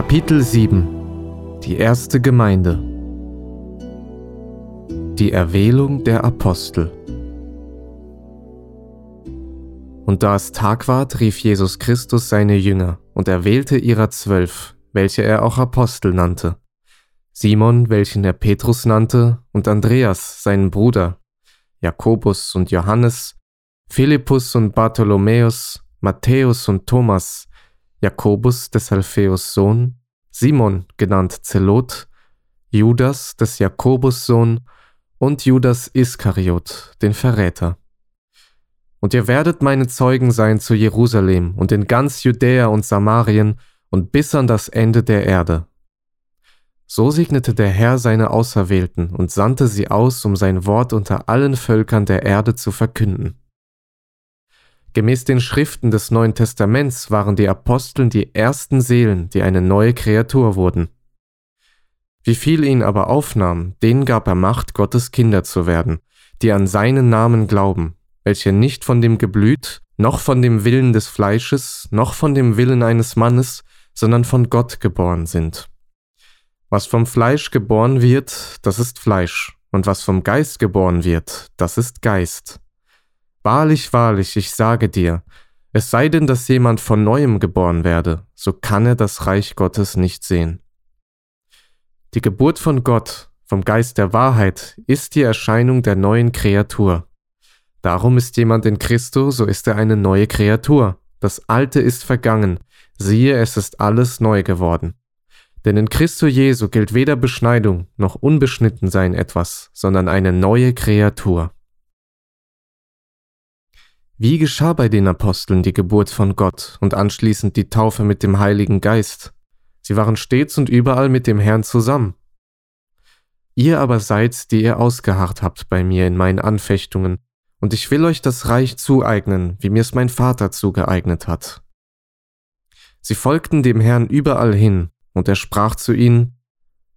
Kapitel 7 Die erste Gemeinde. Die Erwählung der Apostel. Und da es Tag ward, rief Jesus Christus seine Jünger und erwählte ihrer zwölf, welche er auch Apostel nannte. Simon, welchen er Petrus nannte, und Andreas, seinen Bruder, Jakobus und Johannes, Philippus und Bartholomäus, Matthäus und Thomas, Jakobus des Alpheus Sohn, Simon genannt Zelot, Judas des Jakobus Sohn und Judas Iskariot, den Verräter. Und ihr werdet meine Zeugen sein zu Jerusalem und in ganz Judäa und Samarien und bis an das Ende der Erde. So segnete der Herr seine Auserwählten und sandte sie aus, um sein Wort unter allen Völkern der Erde zu verkünden. Gemäß den Schriften des Neuen Testaments waren die Aposteln die ersten Seelen, die eine neue Kreatur wurden. Wie viel ihn aber aufnahm, denen gab er Macht, Gottes Kinder zu werden, die an seinen Namen glauben, welche nicht von dem Geblüt, noch von dem Willen des Fleisches, noch von dem Willen eines Mannes, sondern von Gott geboren sind. Was vom Fleisch geboren wird, das ist Fleisch, und was vom Geist geboren wird, das ist Geist. Wahrlich, wahrlich, ich sage dir, es sei denn, dass jemand von neuem geboren werde, so kann er das Reich Gottes nicht sehen. Die Geburt von Gott, vom Geist der Wahrheit, ist die Erscheinung der neuen Kreatur. Darum ist jemand in Christo, so ist er eine neue Kreatur. Das Alte ist vergangen, siehe, es ist alles neu geworden. Denn in Christo Jesu gilt weder Beschneidung noch Unbeschnittensein etwas, sondern eine neue Kreatur. Wie geschah bei den Aposteln die Geburt von Gott und anschließend die Taufe mit dem Heiligen Geist? Sie waren stets und überall mit dem Herrn zusammen. Ihr aber seid, die ihr ausgeharrt habt bei mir in meinen Anfechtungen, und ich will euch das Reich zueignen, wie mir es mein Vater zugeeignet hat. Sie folgten dem Herrn überall hin, und er sprach zu ihnen,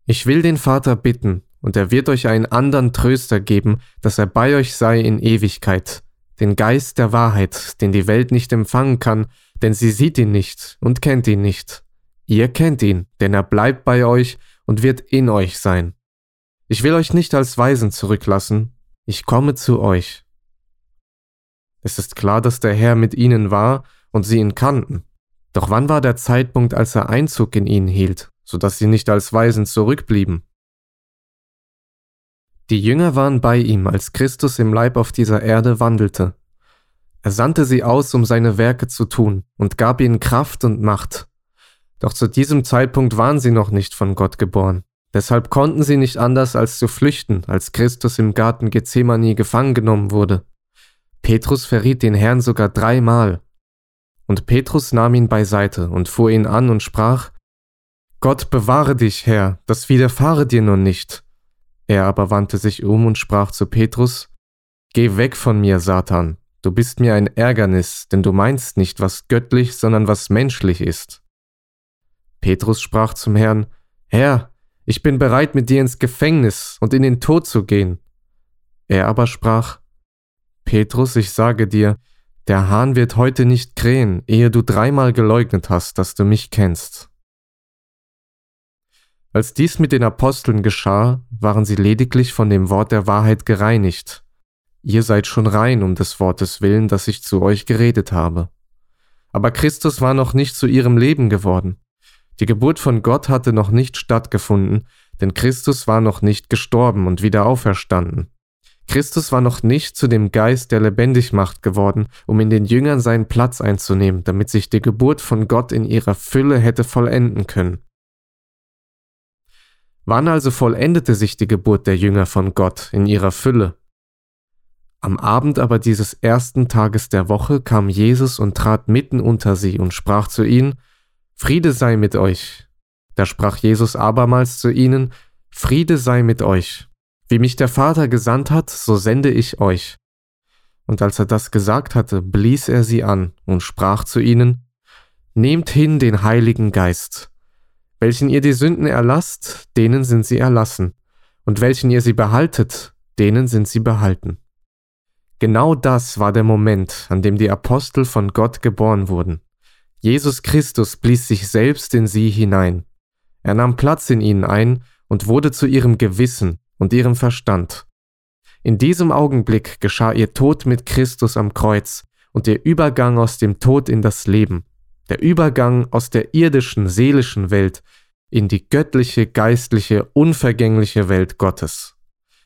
Ich will den Vater bitten, und er wird euch einen anderen Tröster geben, dass er bei euch sei in Ewigkeit, den Geist der Wahrheit, den die Welt nicht empfangen kann, denn sie sieht ihn nicht und kennt ihn nicht. Ihr kennt ihn, denn er bleibt bei euch und wird in euch sein. Ich will euch nicht als Weisen zurücklassen, ich komme zu euch. Es ist klar, dass der Herr mit ihnen war und sie ihn kannten. Doch wann war der Zeitpunkt, als er Einzug in ihnen hielt, so dass sie nicht als Weisen zurückblieben? Die Jünger waren bei ihm, als Christus im Leib auf dieser Erde wandelte. Er sandte sie aus, um seine Werke zu tun, und gab ihnen Kraft und Macht. Doch zu diesem Zeitpunkt waren sie noch nicht von Gott geboren. Deshalb konnten sie nicht anders als zu flüchten, als Christus im Garten Gethsemane gefangen genommen wurde. Petrus verriet den Herrn sogar dreimal. Und Petrus nahm ihn beiseite und fuhr ihn an und sprach, Gott bewahre dich, Herr, das widerfahre dir nun nicht. Er aber wandte sich um und sprach zu Petrus, Geh weg von mir, Satan, du bist mir ein Ärgernis, denn du meinst nicht, was göttlich, sondern was menschlich ist. Petrus sprach zum Herrn, Herr, ich bin bereit, mit dir ins Gefängnis und in den Tod zu gehen. Er aber sprach, Petrus, ich sage dir, der Hahn wird heute nicht krähen, ehe du dreimal geleugnet hast, dass du mich kennst. Als dies mit den Aposteln geschah, waren sie lediglich von dem Wort der Wahrheit gereinigt. Ihr seid schon rein um des Wortes willen, das ich zu euch geredet habe. Aber Christus war noch nicht zu ihrem Leben geworden. Die Geburt von Gott hatte noch nicht stattgefunden, denn Christus war noch nicht gestorben und wieder auferstanden. Christus war noch nicht zu dem Geist, der lebendig macht, geworden, um in den Jüngern seinen Platz einzunehmen, damit sich die Geburt von Gott in ihrer Fülle hätte vollenden können. Wann also vollendete sich die Geburt der Jünger von Gott in ihrer Fülle? Am Abend aber dieses ersten Tages der Woche kam Jesus und trat mitten unter sie und sprach zu ihnen, Friede sei mit euch. Da sprach Jesus abermals zu ihnen, Friede sei mit euch. Wie mich der Vater gesandt hat, so sende ich euch. Und als er das gesagt hatte, blies er sie an und sprach zu ihnen, Nehmt hin den Heiligen Geist. Welchen ihr die Sünden erlasst, denen sind sie erlassen, und welchen ihr sie behaltet, denen sind sie behalten. Genau das war der Moment, an dem die Apostel von Gott geboren wurden. Jesus Christus blies sich selbst in sie hinein, Er nahm Platz in ihnen ein und wurde zu ihrem Gewissen und ihrem Verstand. In diesem Augenblick geschah ihr Tod mit Christus am Kreuz und der Übergang aus dem Tod in das Leben, der Übergang aus der irdischen, seelischen Welt in die göttliche, geistliche, unvergängliche Welt Gottes.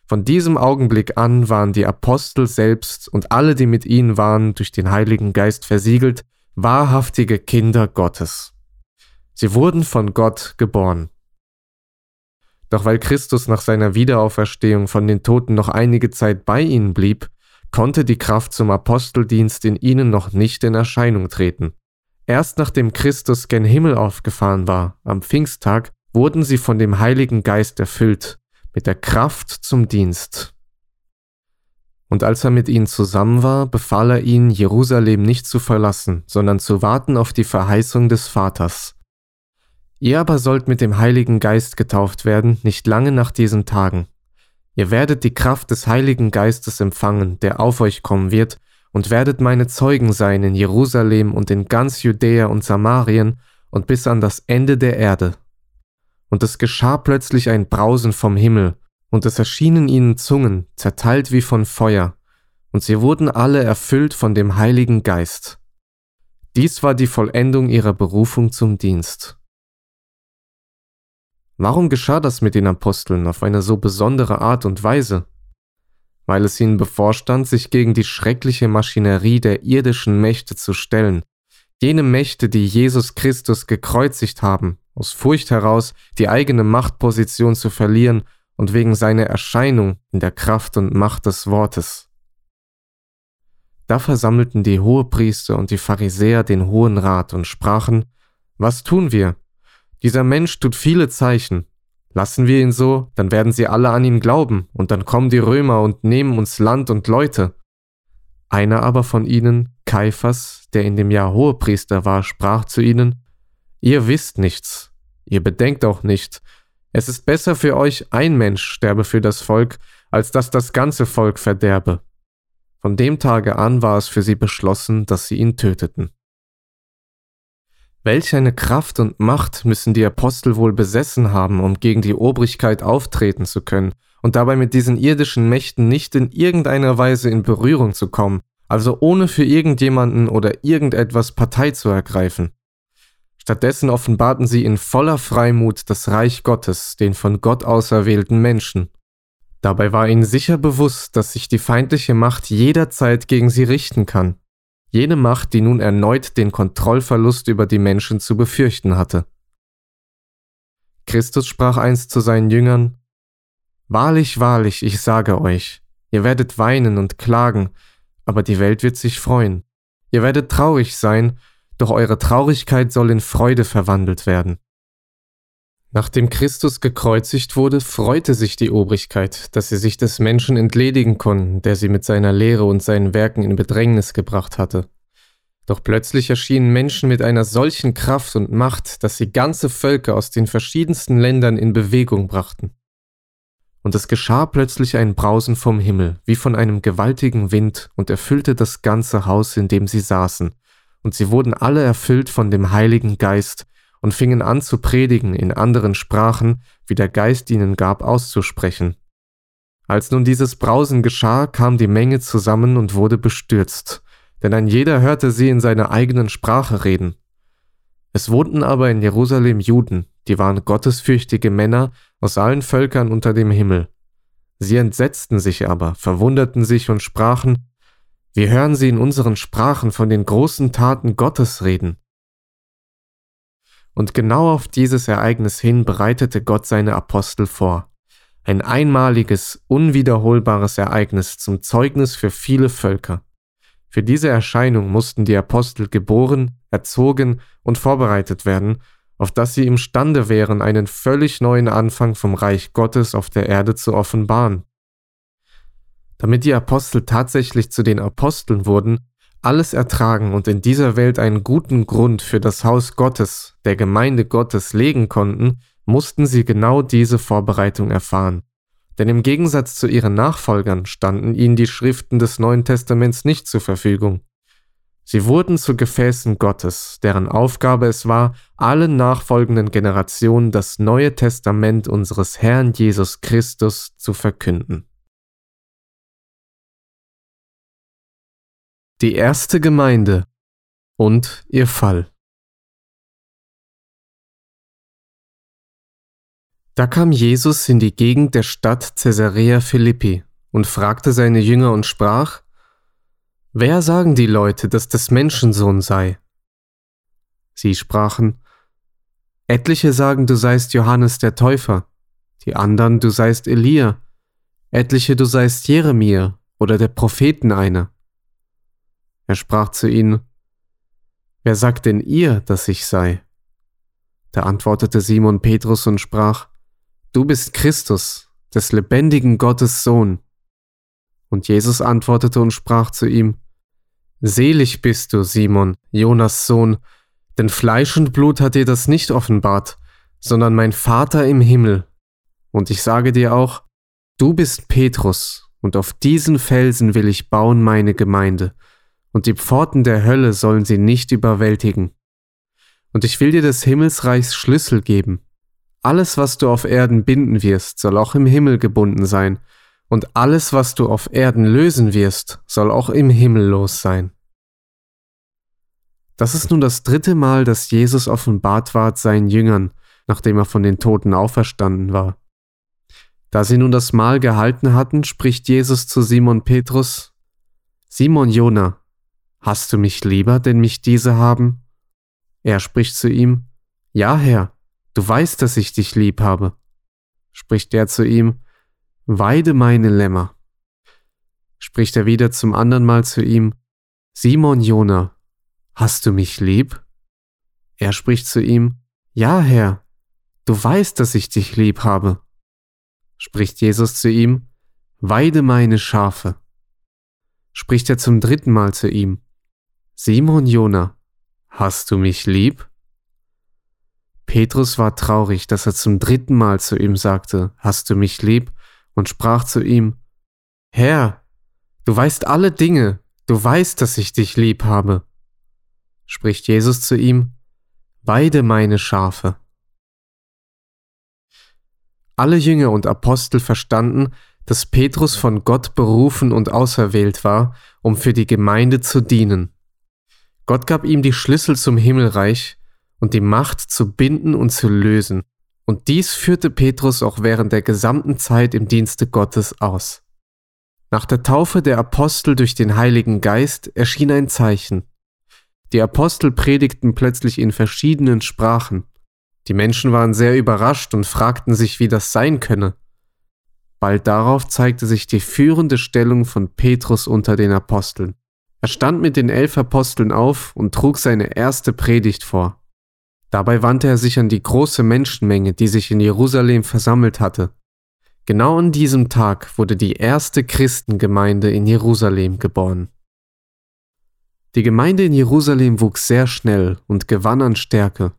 Von diesem Augenblick an waren die Apostel selbst und alle, die mit ihnen waren, durch den Heiligen Geist versiegelt, wahrhaftige Kinder Gottes. Sie wurden von Gott geboren. Doch weil Christus nach seiner Wiederauferstehung von den Toten noch einige Zeit bei ihnen blieb, konnte die Kraft zum Aposteldienst in ihnen noch nicht in Erscheinung treten. Erst nachdem Christus gen Himmel aufgefahren war, am Pfingsttag, wurden sie von dem Heiligen Geist erfüllt, mit der Kraft zum Dienst. Und als er mit ihnen zusammen war, befahl er ihnen, Jerusalem nicht zu verlassen, sondern zu warten auf die Verheißung des Vaters. Ihr aber sollt mit dem Heiligen Geist getauft werden, nicht lange nach diesen Tagen. Ihr werdet die Kraft des Heiligen Geistes empfangen, der auf euch kommen wird, und werdet meine Zeugen sein in Jerusalem und in ganz Judäa und Samarien und bis an das Ende der Erde. Und es geschah plötzlich ein Brausen vom Himmel, und es erschienen ihnen Zungen, zerteilt wie von Feuer, und sie wurden alle erfüllt von dem Heiligen Geist. Dies war die Vollendung ihrer Berufung zum Dienst. Warum geschah das mit den Aposteln auf eine so besondere Art und Weise? Weil es ihnen bevorstand, sich gegen die schreckliche Maschinerie der irdischen Mächte zu stellen, jene Mächte, die Jesus Christus gekreuzigt haben, aus Furcht heraus die eigene Machtposition zu verlieren und wegen seiner Erscheinung in der Kraft und Macht des Wortes. Da versammelten die Hohepriester und die Pharisäer den Hohen Rat und sprachen, Was tun wir? Dieser Mensch tut viele Zeichen. Lassen wir ihn so, dann werden sie alle an ihn glauben, und dann kommen die Römer und nehmen uns Land und Leute. Einer aber von ihnen, Kaiphas, der in dem Jahr Hohepriester war, sprach zu ihnen, Ihr wisst nichts, ihr bedenkt auch nicht. Es ist besser für euch, ein Mensch sterbe für das Volk, als dass das ganze Volk verderbe. Von dem Tage an war es für sie beschlossen, dass sie ihn töteten. Welch eine Kraft und Macht müssen die Apostel wohl besessen haben, um gegen die Obrigkeit auftreten zu können und dabei mit diesen irdischen Mächten nicht in irgendeiner Weise in Berührung zu kommen, also ohne für irgendjemanden oder irgendetwas Partei zu ergreifen. Stattdessen offenbarten sie in voller Freimut das Reich Gottes, den von Gott auserwählten Menschen. Dabei war ihnen sicher bewusst, dass sich die feindliche Macht jederzeit gegen sie richten kann jene Macht, die nun erneut den Kontrollverlust über die Menschen zu befürchten hatte. Christus sprach einst zu seinen Jüngern, Wahrlich, wahrlich, ich sage euch, ihr werdet weinen und klagen, aber die Welt wird sich freuen. Ihr werdet traurig sein, doch eure Traurigkeit soll in Freude verwandelt werden. Nachdem Christus gekreuzigt wurde, freute sich die Obrigkeit, dass sie sich des Menschen entledigen konnten, der sie mit seiner Lehre und seinen Werken in Bedrängnis gebracht hatte. Doch plötzlich erschienen Menschen mit einer solchen Kraft und Macht, dass sie ganze Völker aus den verschiedensten Ländern in Bewegung brachten. Und es geschah plötzlich ein Brausen vom Himmel, wie von einem gewaltigen Wind, und erfüllte das ganze Haus, in dem sie saßen, und sie wurden alle erfüllt von dem Heiligen Geist, und fingen an zu predigen in anderen Sprachen, wie der Geist ihnen gab auszusprechen. Als nun dieses Brausen geschah, kam die Menge zusammen und wurde bestürzt, denn ein jeder hörte sie in seiner eigenen Sprache reden. Es wohnten aber in Jerusalem Juden, die waren gottesfürchtige Männer aus allen Völkern unter dem Himmel. Sie entsetzten sich aber, verwunderten sich und sprachen, wir hören sie in unseren Sprachen von den großen Taten Gottes reden. Und genau auf dieses Ereignis hin bereitete Gott seine Apostel vor. Ein einmaliges, unwiederholbares Ereignis zum Zeugnis für viele Völker. Für diese Erscheinung mussten die Apostel geboren, erzogen und vorbereitet werden, auf dass sie imstande wären, einen völlig neuen Anfang vom Reich Gottes auf der Erde zu offenbaren. Damit die Apostel tatsächlich zu den Aposteln wurden, alles ertragen und in dieser Welt einen guten Grund für das Haus Gottes, der Gemeinde Gottes legen konnten, mussten sie genau diese Vorbereitung erfahren. Denn im Gegensatz zu ihren Nachfolgern standen ihnen die Schriften des Neuen Testaments nicht zur Verfügung. Sie wurden zu Gefäßen Gottes, deren Aufgabe es war, allen nachfolgenden Generationen das Neue Testament unseres Herrn Jesus Christus zu verkünden. Die erste Gemeinde und ihr Fall. Da kam Jesus in die Gegend der Stadt Caesarea Philippi und fragte seine Jünger und sprach, Wer sagen die Leute, dass des Menschensohn sei? Sie sprachen, Etliche sagen, du seist Johannes der Täufer, die anderen, du seist Elia, etliche, du seist Jeremia oder der Propheten einer. Er sprach zu ihnen, Wer sagt denn ihr, dass ich sei? Da antwortete Simon Petrus und sprach, Du bist Christus, des lebendigen Gottes Sohn. Und Jesus antwortete und sprach zu ihm, Selig bist du, Simon, Jonas Sohn, denn Fleisch und Blut hat dir das nicht offenbart, sondern mein Vater im Himmel. Und ich sage dir auch, du bist Petrus, und auf diesen Felsen will ich bauen meine Gemeinde, und die Pforten der Hölle sollen sie nicht überwältigen. Und ich will dir des Himmelsreichs Schlüssel geben. Alles, was du auf Erden binden wirst, soll auch im Himmel gebunden sein, und alles, was du auf Erden lösen wirst, soll auch im Himmel los sein. Das ist nun das dritte Mal, dass Jesus offenbart ward seinen Jüngern, nachdem er von den Toten auferstanden war. Da sie nun das Mahl gehalten hatten, spricht Jesus zu Simon Petrus, Simon Jona, hast du mich lieber, denn mich diese haben? Er spricht zu ihm, Ja, Herr, du weißt, dass ich dich lieb habe. Spricht er zu ihm, Weide meine Lämmer. Spricht er wieder zum anderen Mal zu ihm, Simon Jona, hast du mich lieb? Er spricht zu ihm, Ja, Herr, du weißt, dass ich dich lieb habe. Spricht Jesus zu ihm, Weide meine Schafe. Spricht er zum dritten Mal zu ihm, Simon Jona, hast du mich lieb? Petrus war traurig, dass er zum dritten Mal zu ihm sagte, Hast du mich lieb? und sprach zu ihm, Herr, du weißt alle Dinge, du weißt, dass ich dich lieb habe. Spricht Jesus zu ihm, Weide meine Schafe. Alle Jünger und Apostel verstanden, dass Petrus von Gott berufen und auserwählt war, um für die Gemeinde zu dienen. Gott gab ihm die Schlüssel zum Himmelreich und die Macht zu binden und zu lösen. Und dies führte Petrus auch während der gesamten Zeit im Dienste Gottes aus. Nach der Taufe der Apostel durch den Heiligen Geist erschien ein Zeichen. Die Apostel predigten plötzlich in verschiedenen Sprachen. Die Menschen waren sehr überrascht und fragten sich, wie das sein könne. Bald darauf zeigte sich die führende Stellung von Petrus unter den Aposteln. Er stand mit den elf Aposteln auf und trug seine erste Predigt vor. Dabei wandte er sich an die große Menschenmenge, die sich in Jerusalem versammelt hatte. Genau an diesem Tag wurde die erste Christengemeinde in Jerusalem geboren. Die Gemeinde in Jerusalem wuchs sehr schnell und gewann an Stärke.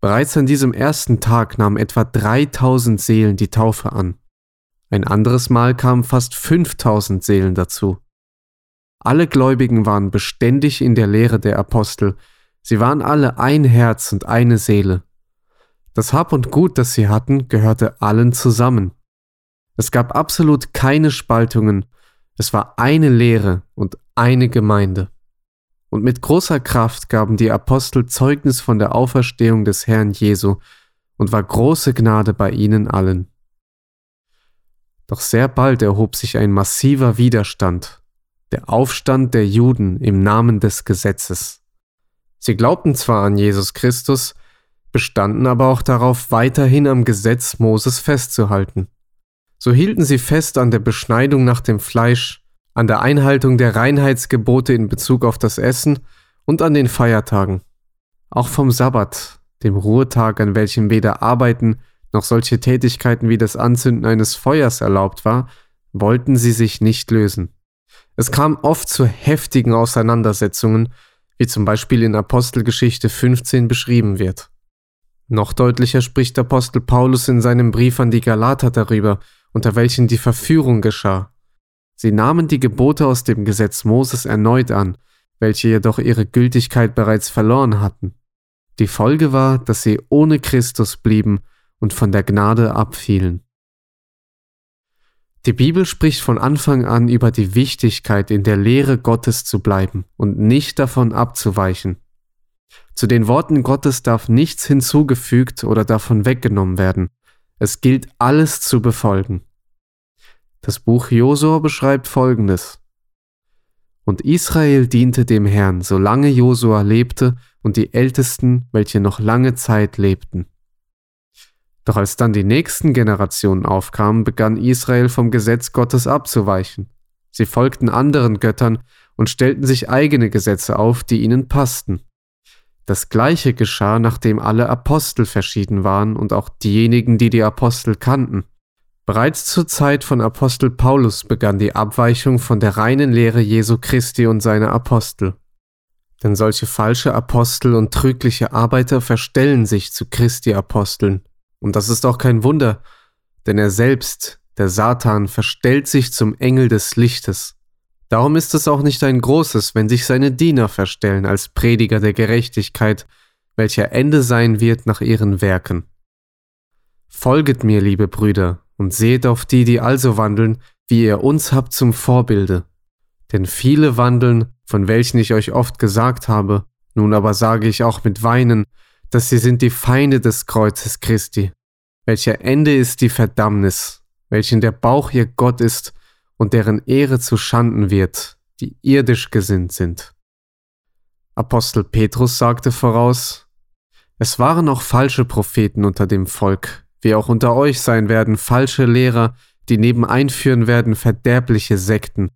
Bereits an diesem ersten Tag nahmen etwa 3000 Seelen die Taufe an. Ein anderes Mal kamen fast 5000 Seelen dazu. Alle Gläubigen waren beständig in der Lehre der Apostel Sie waren alle ein Herz und eine Seele. Das Hab und Gut, das sie hatten, gehörte allen zusammen. Es gab absolut keine Spaltungen, es war eine Lehre und eine Gemeinde. Und mit großer Kraft gaben die Apostel Zeugnis von der Auferstehung des Herrn Jesu und war große Gnade bei ihnen allen. Doch sehr bald erhob sich ein massiver Widerstand, der Aufstand der Juden im Namen des Gesetzes. Sie glaubten zwar an Jesus Christus, bestanden aber auch darauf, weiterhin am Gesetz Moses festzuhalten. So hielten sie fest an der Beschneidung nach dem Fleisch, an der Einhaltung der Reinheitsgebote in Bezug auf das Essen und an den Feiertagen. Auch vom Sabbat, dem Ruhetag, an welchem weder Arbeiten noch solche Tätigkeiten wie das Anzünden eines Feuers erlaubt war, wollten sie sich nicht lösen. Es kam oft zu heftigen Auseinandersetzungen wie zum Beispiel in Apostelgeschichte 15 beschrieben wird. Noch deutlicher spricht Apostel Paulus in seinem Brief an die Galater darüber, unter welchen die Verführung geschah. Sie nahmen die Gebote aus dem Gesetz Moses erneut an, welche jedoch ihre Gültigkeit bereits verloren hatten. Die Folge war, dass sie ohne Christus blieben und von der Gnade abfielen. Die Bibel spricht von Anfang an über die Wichtigkeit, in der Lehre Gottes zu bleiben und nicht davon abzuweichen. Zu den Worten Gottes darf nichts hinzugefügt oder davon weggenommen werden. Es gilt alles zu befolgen. Das Buch Josua beschreibt Folgendes. Und Israel diente dem Herrn, solange Josua lebte und die Ältesten, welche noch lange Zeit lebten. Doch als dann die nächsten Generationen aufkamen, begann Israel vom Gesetz Gottes abzuweichen. Sie folgten anderen Göttern und stellten sich eigene Gesetze auf, die ihnen passten. Das gleiche geschah, nachdem alle Apostel verschieden waren und auch diejenigen, die die Apostel kannten. Bereits zur Zeit von Apostel Paulus begann die Abweichung von der reinen Lehre Jesu Christi und seiner Apostel. Denn solche falsche Apostel und trügliche Arbeiter verstellen sich zu Christi Aposteln und das ist auch kein Wunder, denn er selbst, der Satan, verstellt sich zum Engel des Lichtes. Darum ist es auch nicht ein großes, wenn sich seine Diener verstellen als Prediger der Gerechtigkeit, welcher Ende sein wird nach ihren Werken. Folget mir, liebe Brüder, und seht auf die, die also wandeln, wie ihr uns habt zum Vorbilde. Denn viele wandeln, von welchen ich euch oft gesagt habe, nun aber sage ich auch mit Weinen, dass sie sind die Feinde des Kreuzes Christi, welcher Ende ist die Verdammnis, welchen der Bauch ihr Gott ist und deren Ehre zu Schanden wird, die irdisch gesinnt sind. Apostel Petrus sagte voraus, es waren auch falsche Propheten unter dem Volk, wie auch unter euch sein werden falsche Lehrer, die neben einführen werden verderbliche Sekten,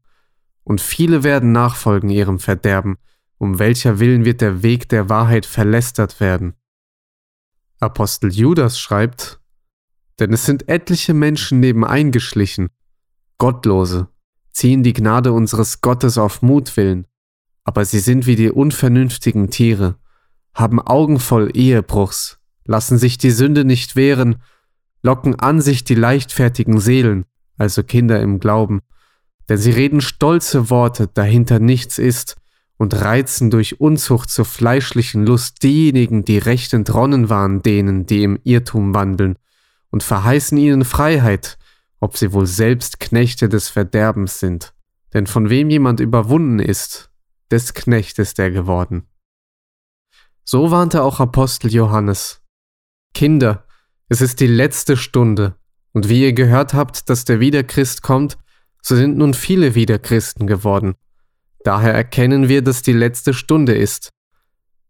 und viele werden nachfolgen ihrem Verderben, um welcher Willen wird der Weg der Wahrheit verlästert werden. Apostel Judas schreibt, denn es sind etliche Menschen nebeneingeschlichen, Gottlose, ziehen die Gnade unseres Gottes auf Mutwillen, aber sie sind wie die unvernünftigen Tiere, haben Augen voll Ehebruchs, lassen sich die Sünde nicht wehren, locken an sich die leichtfertigen Seelen, also Kinder im Glauben, denn sie reden stolze Worte, dahinter nichts ist, und reizen durch Unzucht zur fleischlichen Lust diejenigen, die recht entronnen waren denen, die im Irrtum wandeln, und verheißen ihnen Freiheit, ob sie wohl selbst Knechte des Verderbens sind. Denn von wem jemand überwunden ist, des Knecht ist er geworden. So warnte auch Apostel Johannes. Kinder, es ist die letzte Stunde, und wie ihr gehört habt, dass der Wiederchrist kommt, so sind nun viele Wiederchristen geworden. Daher erkennen wir, dass die letzte Stunde ist.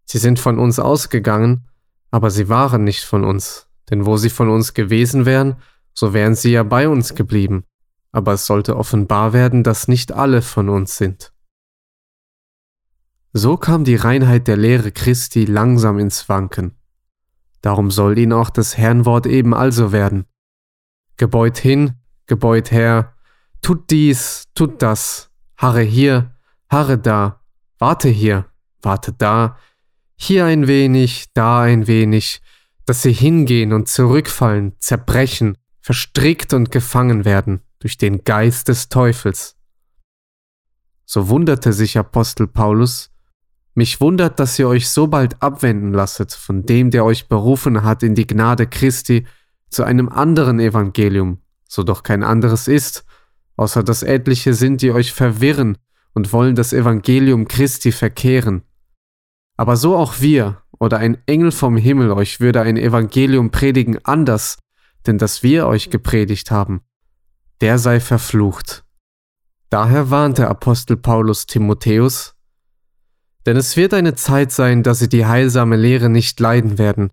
Sie sind von uns ausgegangen, aber sie waren nicht von uns, denn wo sie von uns gewesen wären, so wären sie ja bei uns geblieben. Aber es sollte offenbar werden, dass nicht alle von uns sind. So kam die Reinheit der Lehre Christi langsam ins Wanken. Darum soll ihnen auch das Herrnwort eben also werden. Gebeut hin, gebeut her, tut dies, tut das, harre hier, harre da, warte hier, warte da, hier ein wenig, da ein wenig, dass sie hingehen und zurückfallen, zerbrechen, verstrickt und gefangen werden durch den Geist des Teufels. So wunderte sich Apostel Paulus, mich wundert, dass ihr euch so bald abwenden lasset von dem, der euch berufen hat in die Gnade Christi, zu einem anderen Evangelium, so doch kein anderes ist, außer dass etliche sind, die euch verwirren und wollen das Evangelium Christi verkehren. Aber so auch wir oder ein Engel vom Himmel euch würde ein Evangelium predigen anders, denn das wir euch gepredigt haben, der sei verflucht. Daher warnte Apostel Paulus Timotheus, denn es wird eine Zeit sein, dass sie die heilsame Lehre nicht leiden werden,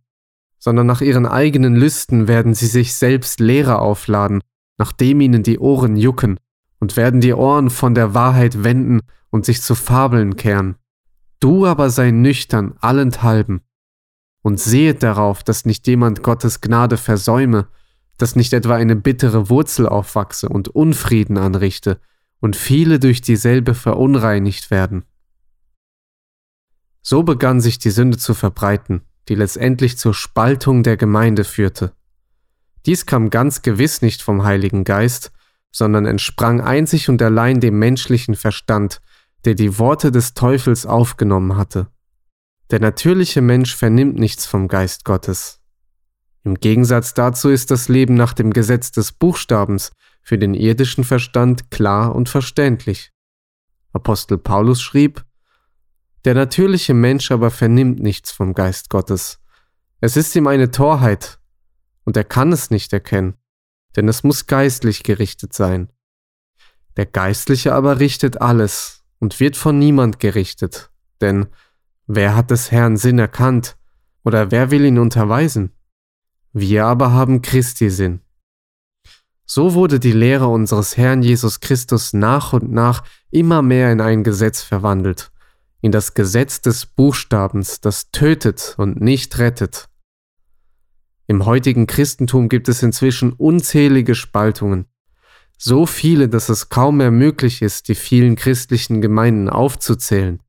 sondern nach ihren eigenen Lüsten werden sie sich selbst Lehre aufladen, nachdem ihnen die Ohren jucken, und werden die Ohren von der Wahrheit wenden und sich zu Fabeln kehren. Du aber sei nüchtern allenthalben und sehet darauf, dass nicht jemand Gottes Gnade versäume, dass nicht etwa eine bittere Wurzel aufwachse und Unfrieden anrichte und viele durch dieselbe verunreinigt werden. So begann sich die Sünde zu verbreiten, die letztendlich zur Spaltung der Gemeinde führte. Dies kam ganz gewiss nicht vom Heiligen Geist, sondern entsprang einzig und allein dem menschlichen Verstand, der die Worte des Teufels aufgenommen hatte. Der natürliche Mensch vernimmt nichts vom Geist Gottes. Im Gegensatz dazu ist das Leben nach dem Gesetz des Buchstabens für den irdischen Verstand klar und verständlich. Apostel Paulus schrieb, Der natürliche Mensch aber vernimmt nichts vom Geist Gottes. Es ist ihm eine Torheit, und er kann es nicht erkennen, denn es muss geistlich gerichtet sein. Der Geistliche aber richtet alles und wird von niemand gerichtet, denn wer hat des Herrn Sinn erkannt, oder wer will ihn unterweisen? Wir aber haben Christi Sinn. So wurde die Lehre unseres Herrn Jesus Christus nach und nach immer mehr in ein Gesetz verwandelt, in das Gesetz des Buchstabens, das tötet und nicht rettet. Im heutigen Christentum gibt es inzwischen unzählige Spaltungen, so viele, dass es kaum mehr möglich ist, die vielen christlichen Gemeinden aufzuzählen.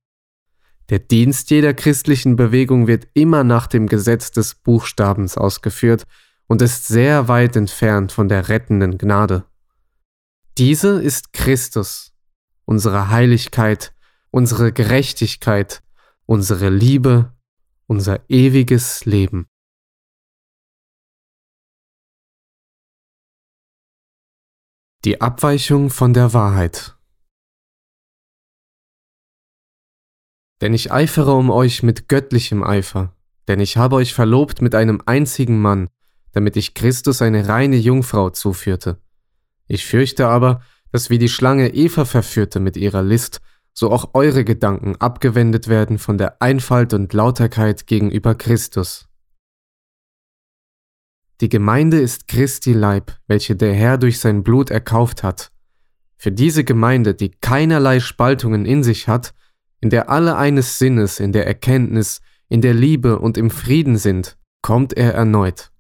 Der Dienst jeder christlichen Bewegung wird immer nach dem Gesetz des Buchstabens ausgeführt und ist sehr weit entfernt von der rettenden Gnade. Diese ist Christus, unsere Heiligkeit, unsere Gerechtigkeit, unsere Liebe, unser ewiges Leben. Die Abweichung von der Wahrheit. Denn ich eifere um euch mit göttlichem Eifer, denn ich habe euch verlobt mit einem einzigen Mann, damit ich Christus eine reine Jungfrau zuführte. Ich fürchte aber, dass wie die Schlange Eva verführte mit ihrer List, so auch eure Gedanken abgewendet werden von der Einfalt und Lauterkeit gegenüber Christus. Die Gemeinde ist Christi Leib, welche der Herr durch sein Blut erkauft hat. Für diese Gemeinde, die keinerlei Spaltungen in sich hat, in der alle eines Sinnes, in der Erkenntnis, in der Liebe und im Frieden sind, kommt er erneut.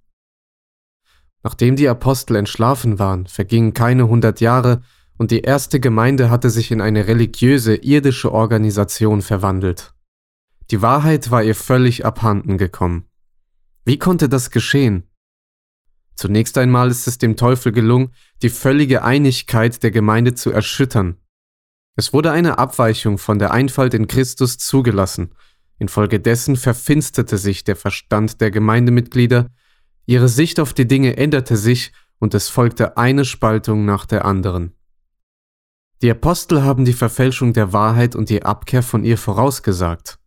Nachdem die Apostel entschlafen waren, vergingen keine hundert Jahre, und die erste Gemeinde hatte sich in eine religiöse irdische Organisation verwandelt. Die Wahrheit war ihr völlig abhanden gekommen. Wie konnte das geschehen? Zunächst einmal ist es dem Teufel gelungen, die völlige Einigkeit der Gemeinde zu erschüttern. Es wurde eine Abweichung von der Einfalt in Christus zugelassen. Infolgedessen verfinsterte sich der Verstand der Gemeindemitglieder, ihre Sicht auf die Dinge änderte sich und es folgte eine Spaltung nach der anderen. Die Apostel haben die Verfälschung der Wahrheit und die Abkehr von ihr vorausgesagt.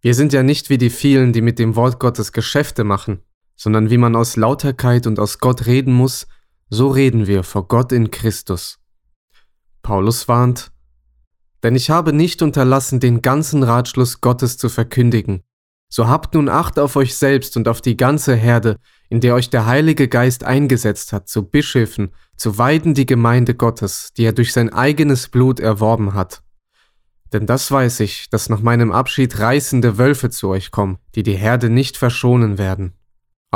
Wir sind ja nicht wie die vielen, die mit dem Wort Gottes Geschäfte machen sondern wie man aus Lauterkeit und aus Gott reden muss, so reden wir vor Gott in Christus. Paulus warnt, denn ich habe nicht unterlassen, den ganzen Ratschluss Gottes zu verkündigen. So habt nun Acht auf euch selbst und auf die ganze Herde, in der euch der Heilige Geist eingesetzt hat, zu Bischöfen, zu weiden die Gemeinde Gottes, die er durch sein eigenes Blut erworben hat. Denn das weiß ich, dass nach meinem Abschied reißende Wölfe zu euch kommen, die die Herde nicht verschonen werden.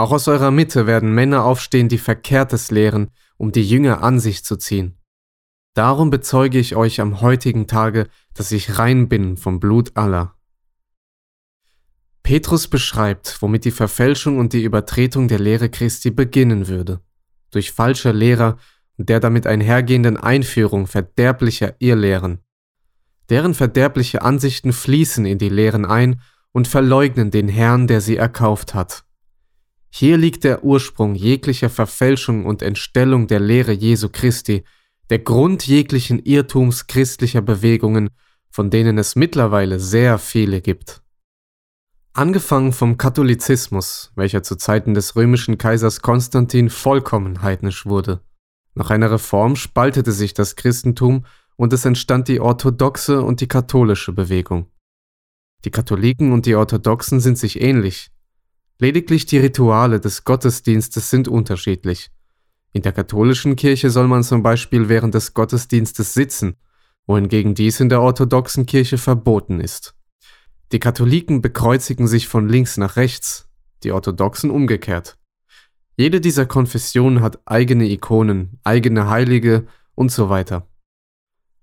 Auch aus eurer Mitte werden Männer aufstehen, die Verkehrtes lehren, um die Jünger an sich zu ziehen. Darum bezeuge ich euch am heutigen Tage, dass ich rein bin vom Blut aller. Petrus beschreibt, womit die Verfälschung und die Übertretung der Lehre Christi beginnen würde. Durch falsche Lehrer und der damit einhergehenden Einführung verderblicher Irrlehren. Deren verderbliche Ansichten fließen in die Lehren ein und verleugnen den Herrn, der sie erkauft hat. Hier liegt der Ursprung jeglicher Verfälschung und Entstellung der Lehre Jesu Christi, der Grund jeglichen Irrtums christlicher Bewegungen, von denen es mittlerweile sehr viele gibt. Angefangen vom Katholizismus, welcher zu Zeiten des römischen Kaisers Konstantin vollkommen heidnisch wurde. Nach einer Reform spaltete sich das Christentum und es entstand die orthodoxe und die katholische Bewegung. Die Katholiken und die Orthodoxen sind sich ähnlich, Lediglich die Rituale des Gottesdienstes sind unterschiedlich. In der katholischen Kirche soll man zum Beispiel während des Gottesdienstes sitzen, wohingegen dies in der orthodoxen Kirche verboten ist. Die Katholiken bekreuzigen sich von links nach rechts, die Orthodoxen umgekehrt. Jede dieser Konfessionen hat eigene Ikonen, eigene Heilige und so weiter.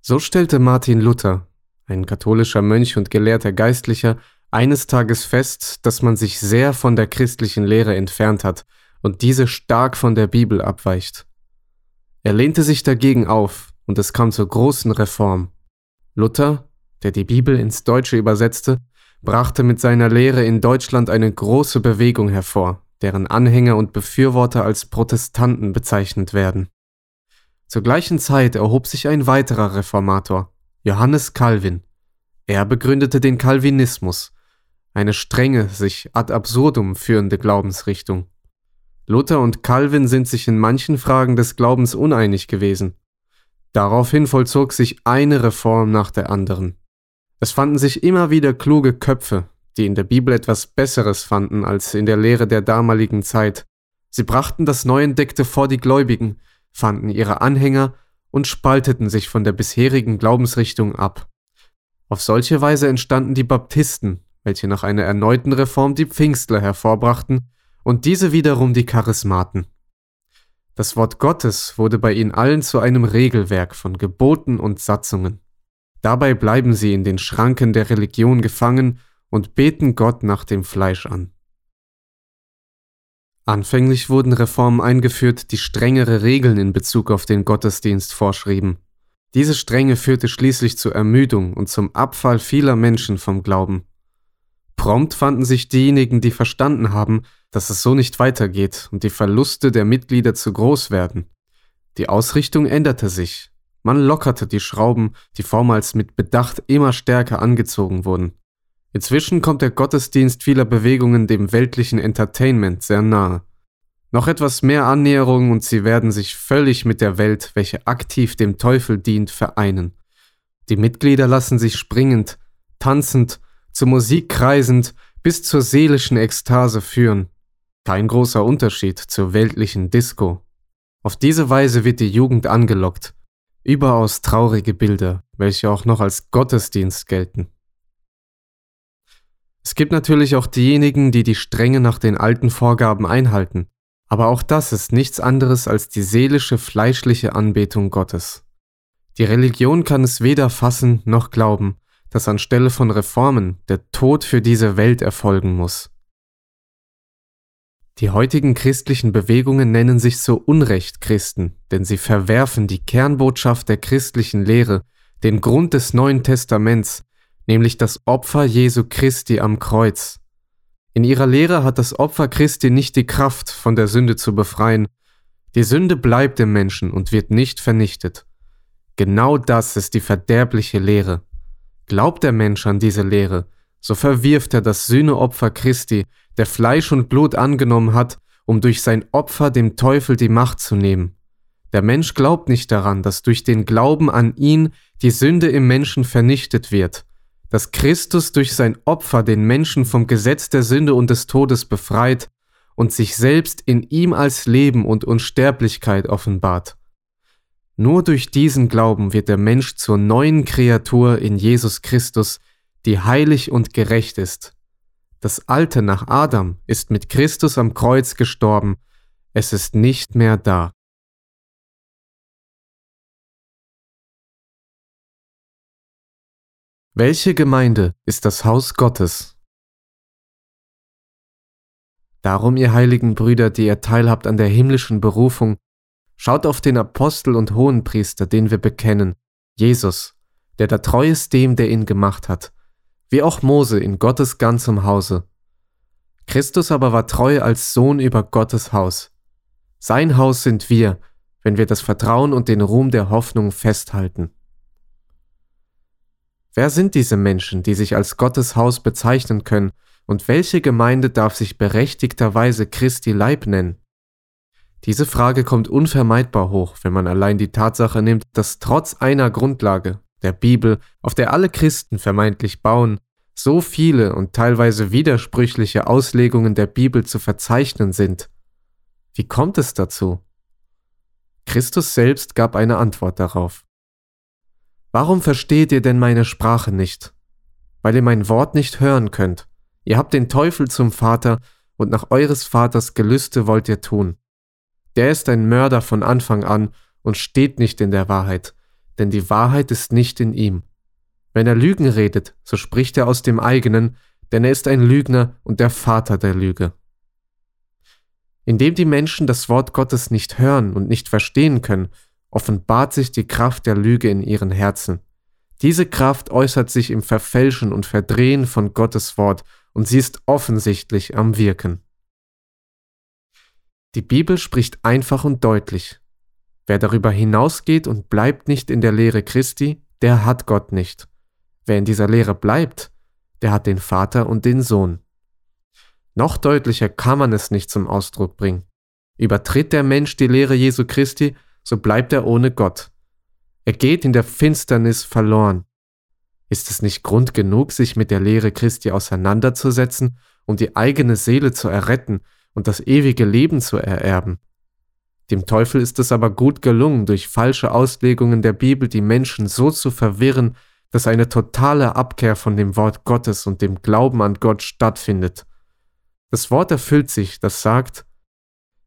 So stellte Martin Luther, ein katholischer Mönch und gelehrter Geistlicher, eines Tages fest, dass man sich sehr von der christlichen Lehre entfernt hat und diese stark von der Bibel abweicht. Er lehnte sich dagegen auf und es kam zur großen Reform. Luther, der die Bibel ins Deutsche übersetzte, brachte mit seiner Lehre in Deutschland eine große Bewegung hervor, deren Anhänger und Befürworter als Protestanten bezeichnet werden. Zur gleichen Zeit erhob sich ein weiterer Reformator, Johannes Calvin. Er begründete den Calvinismus, eine strenge, sich ad absurdum führende Glaubensrichtung. Luther und Calvin sind sich in manchen Fragen des Glaubens uneinig gewesen. Daraufhin vollzog sich eine Reform nach der anderen. Es fanden sich immer wieder kluge Köpfe, die in der Bibel etwas Besseres fanden als in der Lehre der damaligen Zeit. Sie brachten das Neuentdeckte vor die Gläubigen, fanden ihre Anhänger und spalteten sich von der bisherigen Glaubensrichtung ab. Auf solche Weise entstanden die Baptisten, welche nach einer erneuten Reform die Pfingstler hervorbrachten und diese wiederum die Charismaten. Das Wort Gottes wurde bei ihnen allen zu einem Regelwerk von Geboten und Satzungen. Dabei bleiben sie in den Schranken der Religion gefangen und beten Gott nach dem Fleisch an. Anfänglich wurden Reformen eingeführt, die strengere Regeln in Bezug auf den Gottesdienst vorschrieben. Diese Strenge führte schließlich zur Ermüdung und zum Abfall vieler Menschen vom Glauben. Prompt fanden sich diejenigen, die verstanden haben, dass es so nicht weitergeht und die Verluste der Mitglieder zu groß werden. Die Ausrichtung änderte sich. Man lockerte die Schrauben, die vormals mit Bedacht immer stärker angezogen wurden. Inzwischen kommt der Gottesdienst vieler Bewegungen dem weltlichen Entertainment sehr nahe. Noch etwas mehr Annäherung und sie werden sich völlig mit der Welt, welche aktiv dem Teufel dient, vereinen. Die Mitglieder lassen sich springend, tanzend, zur Musik kreisend bis zur seelischen Ekstase führen. Kein großer Unterschied zur weltlichen Disco. Auf diese Weise wird die Jugend angelockt. Überaus traurige Bilder, welche auch noch als Gottesdienst gelten. Es gibt natürlich auch diejenigen, die die Strenge nach den alten Vorgaben einhalten, aber auch das ist nichts anderes als die seelische, fleischliche Anbetung Gottes. Die Religion kann es weder fassen noch glauben, dass anstelle von Reformen der Tod für diese Welt erfolgen muss. Die heutigen christlichen Bewegungen nennen sich so Unrecht Christen, denn sie verwerfen die Kernbotschaft der christlichen Lehre, den Grund des Neuen Testaments, nämlich das Opfer Jesu Christi am Kreuz. In ihrer Lehre hat das Opfer Christi nicht die Kraft, von der Sünde zu befreien. Die Sünde bleibt im Menschen und wird nicht vernichtet. Genau das ist die verderbliche Lehre. Glaubt der Mensch an diese Lehre, so verwirft er das Sühneopfer Christi, der Fleisch und Blut angenommen hat, um durch sein Opfer dem Teufel die Macht zu nehmen. Der Mensch glaubt nicht daran, dass durch den Glauben an ihn die Sünde im Menschen vernichtet wird dass Christus durch sein Opfer den Menschen vom Gesetz der Sünde und des Todes befreit und sich selbst in ihm als Leben und Unsterblichkeit offenbart. Nur durch diesen Glauben wird der Mensch zur neuen Kreatur in Jesus Christus, die heilig und gerecht ist. Das Alte nach Adam ist mit Christus am Kreuz gestorben, es ist nicht mehr da. Welche Gemeinde ist das Haus Gottes? Darum, ihr heiligen Brüder, die ihr teilhabt an der himmlischen Berufung, schaut auf den Apostel und Hohenpriester, den wir bekennen, Jesus, der da treu ist dem, der ihn gemacht hat, wie auch Mose in Gottes ganzem Hause. Christus aber war treu als Sohn über Gottes Haus. Sein Haus sind wir, wenn wir das Vertrauen und den Ruhm der Hoffnung festhalten. Wer sind diese Menschen, die sich als Gottes Haus bezeichnen können, und welche Gemeinde darf sich berechtigterweise Christi Leib nennen? Diese Frage kommt unvermeidbar hoch, wenn man allein die Tatsache nimmt, dass trotz einer Grundlage, der Bibel, auf der alle Christen vermeintlich bauen, so viele und teilweise widersprüchliche Auslegungen der Bibel zu verzeichnen sind. Wie kommt es dazu? Christus selbst gab eine Antwort darauf. Warum versteht ihr denn meine Sprache nicht? Weil ihr mein Wort nicht hören könnt. Ihr habt den Teufel zum Vater und nach eures Vaters Gelüste wollt ihr tun. Der ist ein Mörder von Anfang an und steht nicht in der Wahrheit, denn die Wahrheit ist nicht in ihm. Wenn er Lügen redet, so spricht er aus dem eigenen, denn er ist ein Lügner und der Vater der Lüge. Indem die Menschen das Wort Gottes nicht hören und nicht verstehen können, offenbart sich die Kraft der Lüge in ihren Herzen. Diese Kraft äußert sich im Verfälschen und Verdrehen von Gottes Wort und sie ist offensichtlich am Wirken. Die Bibel spricht einfach und deutlich. Wer darüber hinausgeht und bleibt nicht in der Lehre Christi, der hat Gott nicht. Wer in dieser Lehre bleibt, der hat den Vater und den Sohn. Noch deutlicher kann man es nicht zum Ausdruck bringen. Übertritt der Mensch die Lehre Jesu Christi, so bleibt er ohne Gott. Er geht in der Finsternis verloren. Ist es nicht Grund genug, sich mit der Lehre Christi auseinanderzusetzen, um die eigene Seele zu erretten und das ewige Leben zu ererben? Dem Teufel ist es aber gut gelungen, durch falsche Auslegungen der Bibel die Menschen so zu verwirren, dass eine totale Abkehr von dem Wort Gottes und dem Glauben an Gott stattfindet. Das Wort erfüllt sich, das sagt,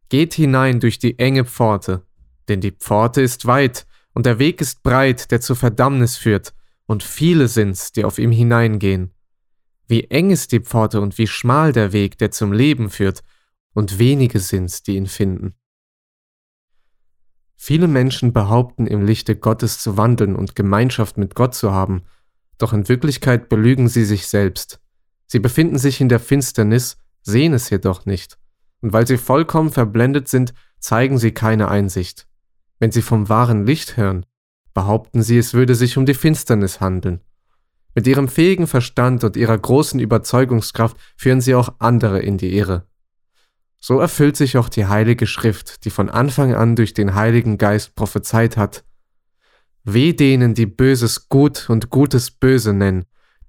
Geht hinein durch die enge Pforte, denn die Pforte ist weit und der Weg ist breit, der zur Verdammnis führt, und viele sind's, die auf ihm hineingehen. Wie eng ist die Pforte und wie schmal der Weg, der zum Leben führt, und wenige sind's, die ihn finden. Viele Menschen behaupten, im Lichte Gottes zu wandeln und Gemeinschaft mit Gott zu haben, doch in Wirklichkeit belügen sie sich selbst. Sie befinden sich in der Finsternis, sehen es jedoch nicht und weil sie vollkommen verblendet sind, zeigen sie keine Einsicht. Wenn sie vom wahren Licht hören, behaupten sie, es würde sich um die Finsternis handeln. Mit ihrem fähigen Verstand und ihrer großen Überzeugungskraft führen sie auch andere in die Irre. So erfüllt sich auch die Heilige Schrift, die von Anfang an durch den Heiligen Geist prophezeit hat. Weh denen, die Böses gut und Gutes böse nennen,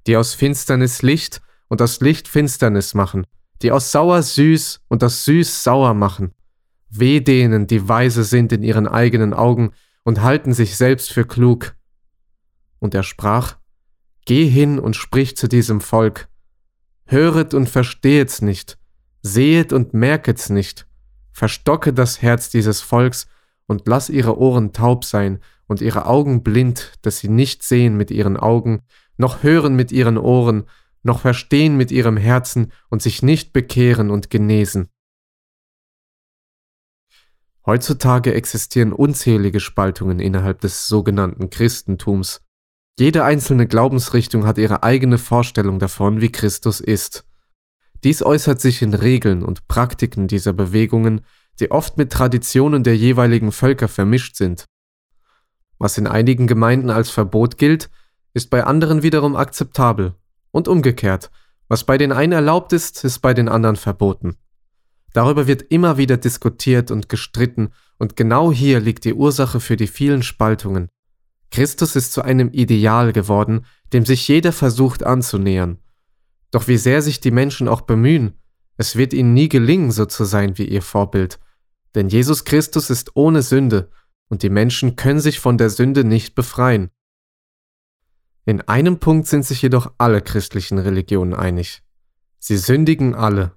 die aus Finsternis Licht und aus Licht Finsternis machen, die aus sauer süß und aus süß sauer machen. Weh denen, die weise sind in ihren eigenen Augen und halten sich selbst für klug. Und er sprach, Geh hin und sprich zu diesem Volk. Höret und verstehet's nicht, sehet und merket's nicht. Verstocke das Herz dieses Volks und lass ihre Ohren taub sein und ihre Augen blind, dass sie nicht sehen mit ihren Augen, noch hören mit ihren Ohren noch verstehen mit ihrem Herzen und sich nicht bekehren und genesen. Heutzutage existieren unzählige Spaltungen innerhalb des sogenannten Christentums. Jede einzelne Glaubensrichtung hat ihre eigene Vorstellung davon, wie Christus ist. Dies äußert sich in Regeln und Praktiken dieser Bewegungen, die oft mit Traditionen der jeweiligen Völker vermischt sind. Was in einigen Gemeinden als Verbot gilt, ist bei anderen wiederum akzeptabel und umgekehrt, was bei den einen erlaubt ist, ist bei den anderen verboten. Darüber wird immer wieder diskutiert und gestritten, und genau hier liegt die Ursache für die vielen Spaltungen. Christus ist zu einem Ideal geworden, dem sich jeder versucht anzunähern. Doch wie sehr sich die Menschen auch bemühen, es wird ihnen nie gelingen, so zu sein wie ihr Vorbild. Denn Jesus Christus ist ohne Sünde, und die Menschen können sich von der Sünde nicht befreien. In einem Punkt sind sich jedoch alle christlichen Religionen einig. Sie sündigen alle.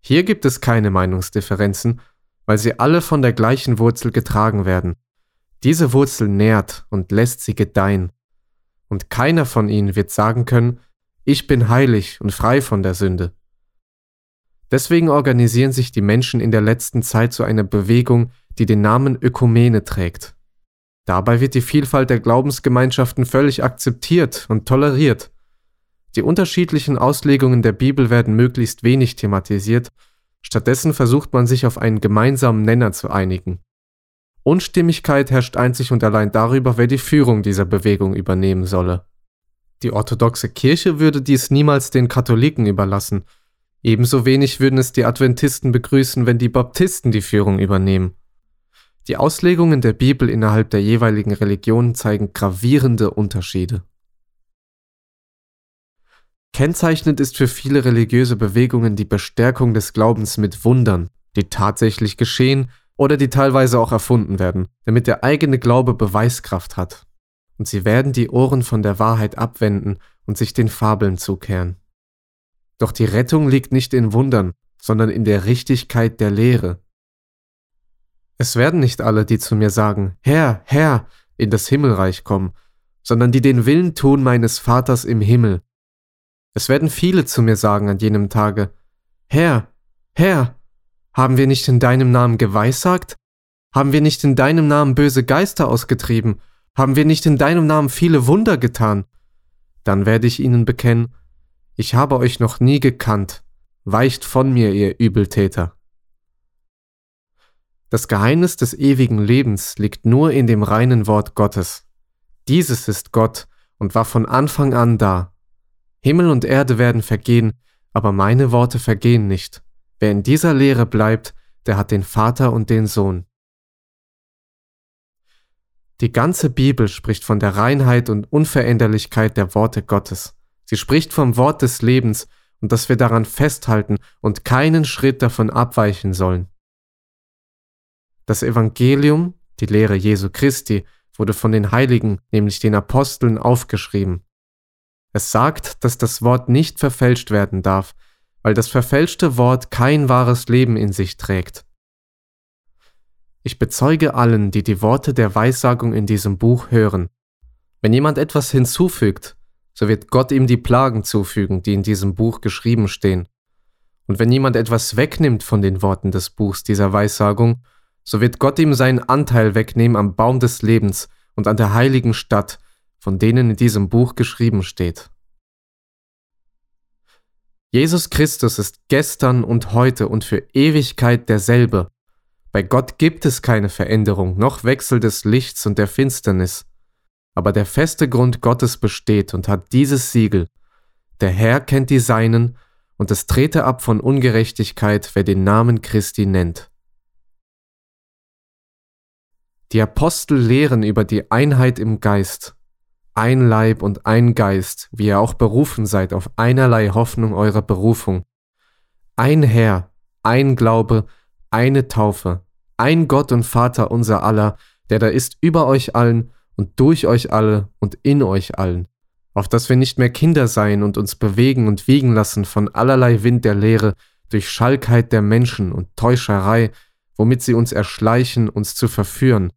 Hier gibt es keine Meinungsdifferenzen, weil sie alle von der gleichen Wurzel getragen werden. Diese Wurzel nährt und lässt sie gedeihen. Und keiner von ihnen wird sagen können, ich bin heilig und frei von der Sünde. Deswegen organisieren sich die Menschen in der letzten Zeit zu einer Bewegung, die den Namen Ökumene trägt. Dabei wird die Vielfalt der Glaubensgemeinschaften völlig akzeptiert und toleriert. Die unterschiedlichen Auslegungen der Bibel werden möglichst wenig thematisiert, stattdessen versucht man sich auf einen gemeinsamen Nenner zu einigen. Unstimmigkeit herrscht einzig und allein darüber, wer die Führung dieser Bewegung übernehmen solle. Die orthodoxe Kirche würde dies niemals den Katholiken überlassen, ebenso wenig würden es die Adventisten begrüßen, wenn die Baptisten die Führung übernehmen. Die Auslegungen der Bibel innerhalb der jeweiligen Religion zeigen gravierende Unterschiede. Kennzeichnend ist für viele religiöse Bewegungen die Bestärkung des Glaubens mit Wundern, die tatsächlich geschehen oder die teilweise auch erfunden werden, damit der eigene Glaube Beweiskraft hat. Und sie werden die Ohren von der Wahrheit abwenden und sich den Fabeln zukehren. Doch die Rettung liegt nicht in Wundern, sondern in der Richtigkeit der Lehre, es werden nicht alle, die zu mir sagen, Herr, Herr, in das Himmelreich kommen, sondern die den Willen tun meines Vaters im Himmel. Es werden viele zu mir sagen an jenem Tage, Herr, Herr, haben wir nicht in deinem Namen geweissagt? Haben wir nicht in deinem Namen böse Geister ausgetrieben Haben wir nicht in deinem Namen viele Wunder getan? Dann werde ich ihnen bekennen, ich habe euch noch nie gekannt, weicht von mir, ihr Übeltäter. Das Geheimnis des ewigen Lebens liegt nur in dem reinen Wort Gottes. Dieses ist Gott und war von Anfang an da. Himmel und Erde werden vergehen, aber meine Worte vergehen nicht. Wer in dieser Lehre bleibt, der hat den Vater und den Sohn. Die ganze Bibel spricht von der Reinheit und Unveränderlichkeit der Worte Gottes. Sie spricht vom Wort des Lebens und dass wir daran festhalten und keinen Schritt davon abweichen sollen. Das Evangelium, die Lehre Jesu Christi, wurde von den Heiligen, nämlich den Aposteln, aufgeschrieben. Es sagt, dass das Wort nicht verfälscht werden darf, weil das verfälschte Wort kein wahres Leben in sich trägt. Ich bezeuge allen, die die Worte der Weissagung in diesem Buch hören. Wenn jemand etwas hinzufügt, so wird Gott ihm die Plagen zufügen, die in diesem Buch geschrieben stehen. Und wenn jemand etwas wegnimmt von den Worten des Buchs dieser Weissagung, so wird Gott ihm seinen Anteil wegnehmen am Baum des Lebens und an der heiligen Stadt, von denen in diesem Buch geschrieben steht. Jesus Christus ist gestern und heute und für Ewigkeit derselbe. Bei Gott gibt es keine Veränderung, noch Wechsel des Lichts und der Finsternis. Aber der feste Grund Gottes besteht und hat dieses Siegel. Der Herr kennt die Seinen, und es trete ab von Ungerechtigkeit, wer den Namen Christi nennt. Die Apostel lehren über die Einheit im Geist ein Leib und ein Geist, wie ihr auch berufen seid auf einerlei Hoffnung eurer Berufung. Ein Herr, ein Glaube, eine Taufe, ein Gott und Vater unser aller, der da ist über euch allen und durch euch alle und in euch allen, auf dass wir nicht mehr Kinder seien und uns bewegen und wiegen lassen von allerlei Wind der Lehre, durch Schalkheit der Menschen und Täuscherei, womit sie uns erschleichen, uns zu verführen.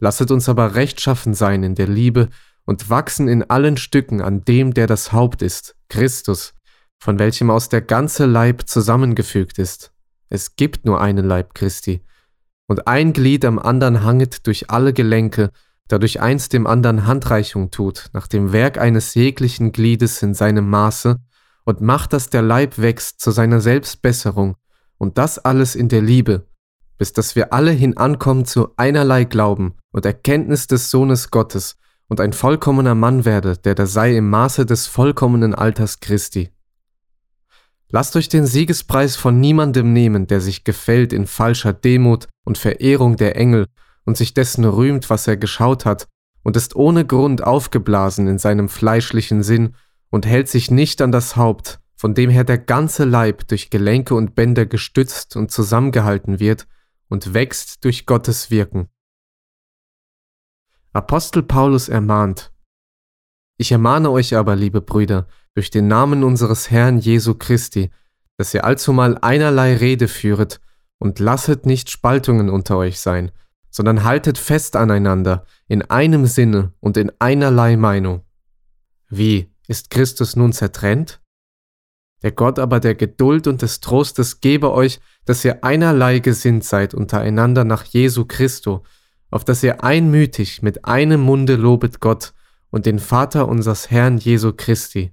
Lasset uns aber rechtschaffen sein in der Liebe und wachsen in allen Stücken an dem, der das Haupt ist, Christus, von welchem aus der ganze Leib zusammengefügt ist. Es gibt nur einen Leib Christi. Und ein Glied am anderen hanget durch alle Gelenke, dadurch eins dem anderen Handreichung tut, nach dem Werk eines jeglichen Gliedes in seinem Maße, und macht, dass der Leib wächst zu seiner Selbstbesserung, und das alles in der Liebe, bis dass wir alle hinankommen zu einerlei Glauben und Erkenntnis des Sohnes Gottes, und ein vollkommener Mann werde, der da sei im Maße des vollkommenen Alters Christi. Lasst euch den Siegespreis von niemandem nehmen, der sich gefällt in falscher Demut und Verehrung der Engel und sich dessen rühmt, was er geschaut hat, und ist ohne Grund aufgeblasen in seinem fleischlichen Sinn und hält sich nicht an das Haupt, von dem her der ganze Leib durch Gelenke und Bänder gestützt und zusammengehalten wird und wächst durch Gottes Wirken. Apostel Paulus ermahnt, Ich ermahne euch aber, liebe Brüder, durch den Namen unseres Herrn Jesu Christi, dass ihr allzumal einerlei Rede führet und lasset nicht Spaltungen unter euch sein, sondern haltet fest aneinander, in einem Sinne und in einerlei Meinung. Wie, ist Christus nun zertrennt? Der Gott aber der Geduld und des Trostes gebe euch, dass ihr einerlei gesinnt seid untereinander nach Jesu Christo, auf dass ihr einmütig mit einem Munde lobet Gott und den Vater unseres Herrn Jesu Christi.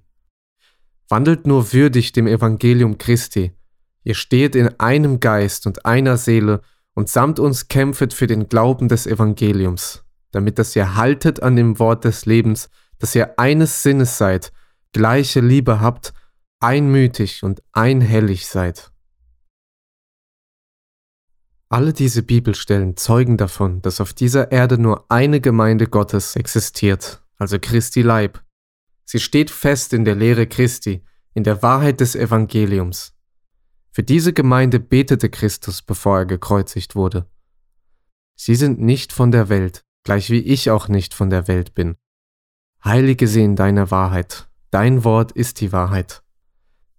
Wandelt nur würdig dem Evangelium Christi. Ihr steht in einem Geist und einer Seele und samt uns kämpfet für den Glauben des Evangeliums, damit dass ihr haltet an dem Wort des Lebens, dass ihr eines Sinnes seid, gleiche Liebe habt, einmütig und einhellig seid. Alle diese Bibelstellen zeugen davon, dass auf dieser Erde nur eine Gemeinde Gottes existiert, also Christi Leib. Sie steht fest in der Lehre Christi, in der Wahrheit des Evangeliums. Für diese Gemeinde betete Christus, bevor er gekreuzigt wurde. Sie sind nicht von der Welt, gleich wie ich auch nicht von der Welt bin. Heilige sie in deiner Wahrheit, dein Wort ist die Wahrheit.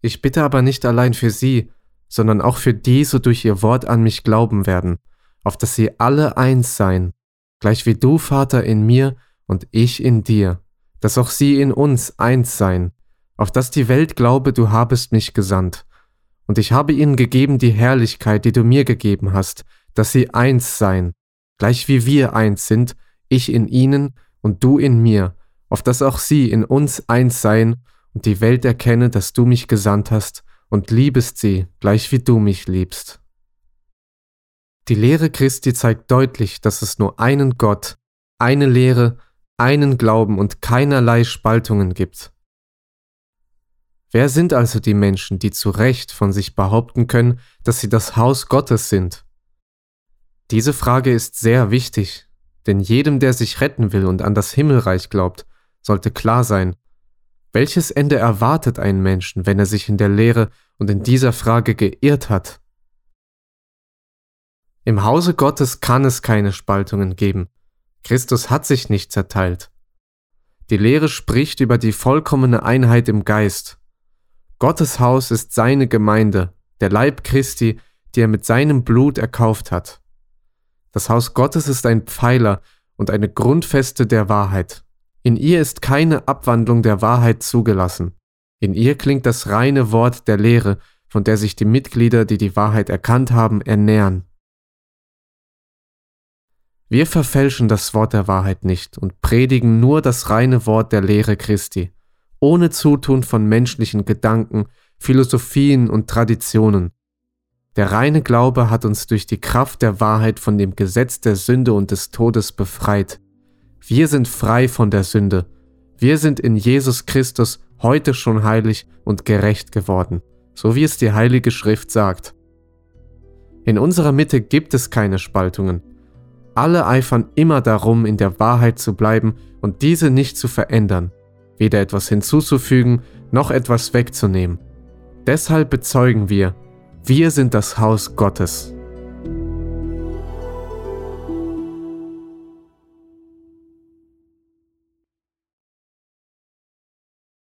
Ich bitte aber nicht allein für sie, sondern auch für die so durch ihr Wort an mich glauben werden, auf dass sie alle eins seien, gleich wie du, Vater, in mir und ich in dir, dass auch sie in uns eins seien, auf dass die Welt glaube, du habest mich gesandt. Und ich habe ihnen gegeben die Herrlichkeit, die du mir gegeben hast, dass sie eins seien, gleich wie wir eins sind, ich in ihnen und du in mir, auf dass auch sie in uns eins seien und die Welt erkenne, dass du mich gesandt hast und liebest sie, gleich wie du mich liebst. Die Lehre Christi zeigt deutlich, dass es nur einen Gott, eine Lehre, einen Glauben und keinerlei Spaltungen gibt. Wer sind also die Menschen, die zu Recht von sich behaupten können, dass sie das Haus Gottes sind? Diese Frage ist sehr wichtig, denn jedem, der sich retten will und an das Himmelreich glaubt, sollte klar sein, welches Ende erwartet einen Menschen, wenn er sich in der Lehre und in dieser Frage geirrt hat? Im Hause Gottes kann es keine Spaltungen geben. Christus hat sich nicht zerteilt. Die Lehre spricht über die vollkommene Einheit im Geist. Gottes Haus ist seine Gemeinde, der Leib Christi, die er mit seinem Blut erkauft hat. Das Haus Gottes ist ein Pfeiler und eine Grundfeste der Wahrheit. In ihr ist keine Abwandlung der Wahrheit zugelassen. In ihr klingt das reine Wort der Lehre, von der sich die Mitglieder, die die Wahrheit erkannt haben, ernähren. Wir verfälschen das Wort der Wahrheit nicht und predigen nur das reine Wort der Lehre Christi, ohne Zutun von menschlichen Gedanken, Philosophien und Traditionen. Der reine Glaube hat uns durch die Kraft der Wahrheit von dem Gesetz der Sünde und des Todes befreit. Wir sind frei von der Sünde. Wir sind in Jesus Christus heute schon heilig und gerecht geworden, so wie es die Heilige Schrift sagt. In unserer Mitte gibt es keine Spaltungen, alle eifern immer darum, in der Wahrheit zu bleiben und diese nicht zu verändern, weder etwas hinzuzufügen noch etwas wegzunehmen. Deshalb bezeugen wir, wir sind das Haus Gottes.